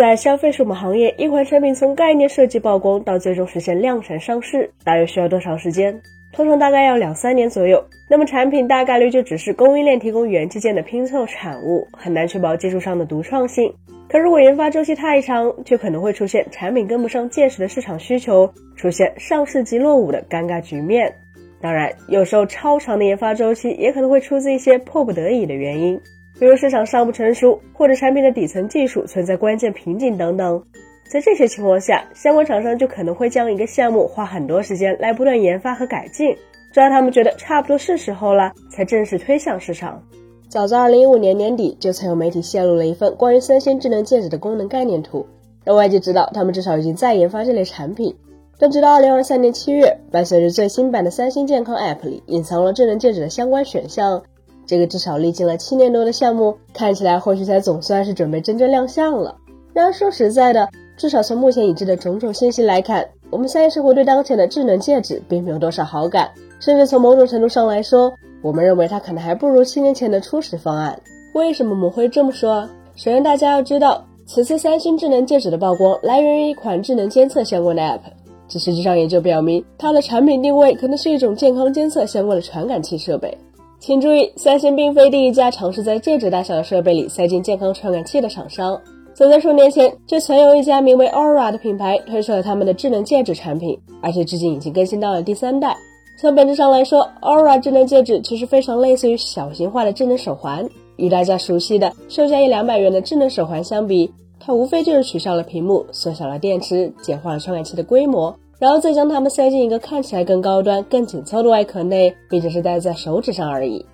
在消费数码行业，一款产品从概念设计曝光到最终实现量产上市，大约需要多长时间？通常大概要两三年左右。那么产品大概率就只是供应链提供元器件的拼凑产物，很难确保技术上的独创性。可如果研发周期太长，就可能会出现产品跟不上届时的市场需求，出现上市即落伍的尴尬局面。当然，有时候超长的研发周期也可能会出自一些迫不得已的原因。比如市场尚不成熟，或者产品的底层技术存在关键瓶颈等等，在这些情况下，相关厂商就可能会将一个项目花很多时间来不断研发和改进，直到他们觉得差不多是时候了，才正式推向市场。早在2015年年底，就曾有媒体泄露了一份关于三星智能戒指的功能概念图，让外界知道他们至少已经在研发这类产品。但直到2023年7月，伴随着最新版的三星健康 App 里隐藏了智能戒指的相关选项。这个至少历经了七年多的项目，看起来或许才总算是准备真正亮相了。然而说实在的，至少从目前已知的种种信息来看，我们三叶生活对当前的智能戒指并没有多少好感，甚至从某种程度上来说，我们认为它可能还不如七年前的初始方案。为什么我们会这么说？首先，大家要知道，此次三星智能戒指的曝光来源于一款智能监测相关的 App，这实际上也就表明它的产品定位可能是一种健康监测相关的传感器设备。请注意，三星并非第一家尝试在戒指大小的设备里塞进健康传感器的厂商。早在数年前，就曾有一家名为 Aura 的品牌推出了他们的智能戒指产品，而且至今已经更新到了第三代。从本质上来说，Aura 智能戒指其实非常类似于小型化的智能手环。与大家熟悉的售价一两百元的智能手环相比，它无非就是取消了屏幕，缩小了电池，简化了传感器的规模。然后再将它们塞进一个看起来更高端、更紧凑的外壳内，并且是戴在手指上而已。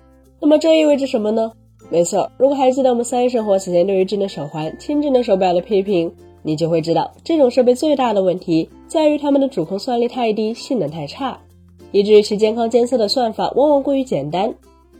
那么这意味着什么呢？没错，如果还记得我们三一生活此前对于智能手环、轻智能手表的批评，你就会知道这种设备最大的问题在于它们的主控算力太低，性能太差，以至于其健康监测的算法往往过于简单，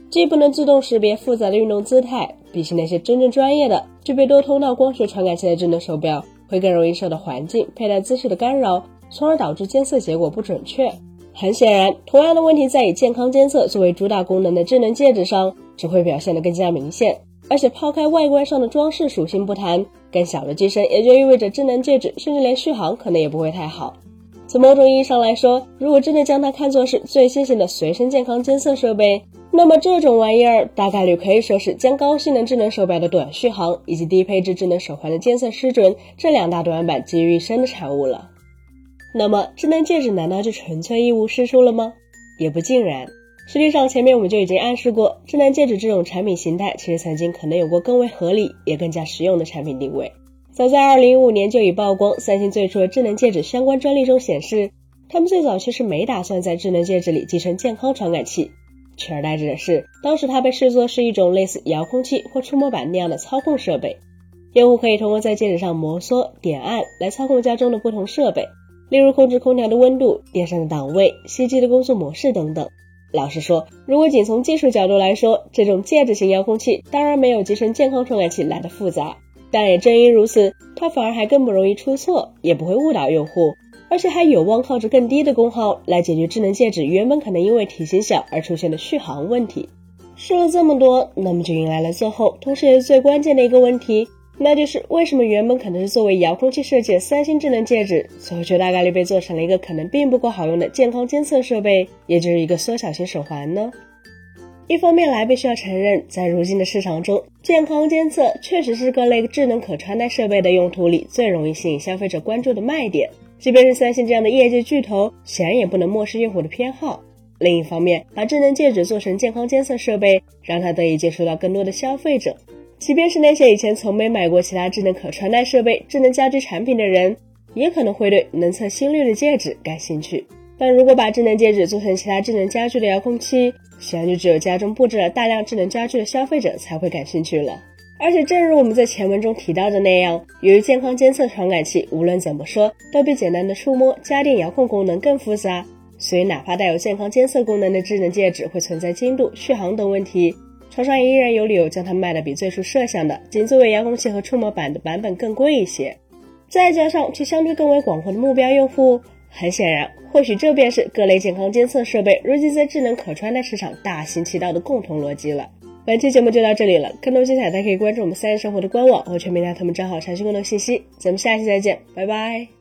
既不能自动识别复杂的运动姿态，比起那些真正专业的、具备多通道光学传感器的智能手表，会更容易受到环境、佩戴姿势的干扰。从而导致监测结果不准确。很显然，同样的问题在以健康监测作为主打功能的智能戒指上只会表现得更加明显。而且抛开外观上的装饰属性不谈，更小的机身也就意味着智能戒指甚至连续航可能也不会太好。从某种意义上来说，如果真的将它看作是最新型的随身健康监测设备，那么这种玩意儿大概率可以说是将高性能智能手表的短续航以及低配置智能手环的监测失准这两大短板集于一身的产物了。那么，智能戒指难道就纯粹一无是处了吗？也不尽然。实际上，前面我们就已经暗示过，智能戒指这种产品形态其实曾经可能有过更为合理也更加实用的产品定位。早在2015年就已曝光，三星最初的智能戒指相关专利中显示，他们最早其实没打算在智能戒指里集成健康传感器，取而代之的是，当时它被视作是一种类似遥控器或触摸板那样的操控设备，用户可以通过在戒指上摩挲、点按来操控家中的不同设备。例如控制空调的温度、电扇的档位、吸机的工作模式等等。老实说，如果仅从技术角度来说，这种戒指型遥控器当然没有集成健康传感器来的复杂，但也正因如此，它反而还更不容易出错，也不会误导用户，而且还有望靠着更低的功耗来解决智能戒指原本可能因为体型小而出现的续航问题。说了这么多，那么就迎来了最后，同时也是最关键的一个问题。那就是为什么原本可能是作为遥控器设计的三星智能戒指，最后却大概率被做成了一个可能并不够好用的健康监测设备，也就是一个缩小型手环呢？一方面来，必须要承认，在如今的市场中，健康监测确实是各类智能可穿戴设备的用途里最容易吸引消费者关注的卖点。即便是三星这样的业界巨头，显然也不能漠视用户的偏好。另一方面，把智能戒指做成健康监测设备，让它得以接触到更多的消费者。即便是那些以前从没买过其他智能可穿戴设备、智能家居产品的人，也可能会对能测心率的戒指感兴趣。但如果把智能戒指做成其他智能家居的遥控器，显然就只有家中布置了大量智能家居的消费者才会感兴趣了。而且，正如我们在前文中提到的那样，由于健康监测传感器无论怎么说都比简单的触摸、家电遥控功能更复杂，所以哪怕带有健康监测功能的智能戒指会存在精度、续航等问题。厂商也依然有理由将它卖的比最初设想的仅作为遥控器和触摸板的版本更贵一些。再加上其相对更为广阔的目标用户，很显然，或许这便是各类健康监测设备如今在智能可穿戴市场大行其道的共同逻辑了。本期节目就到这里了，更多精彩大家可以关注我们三人生活的官网和全民大他们账号查询更多信息。咱们下期再见，拜拜。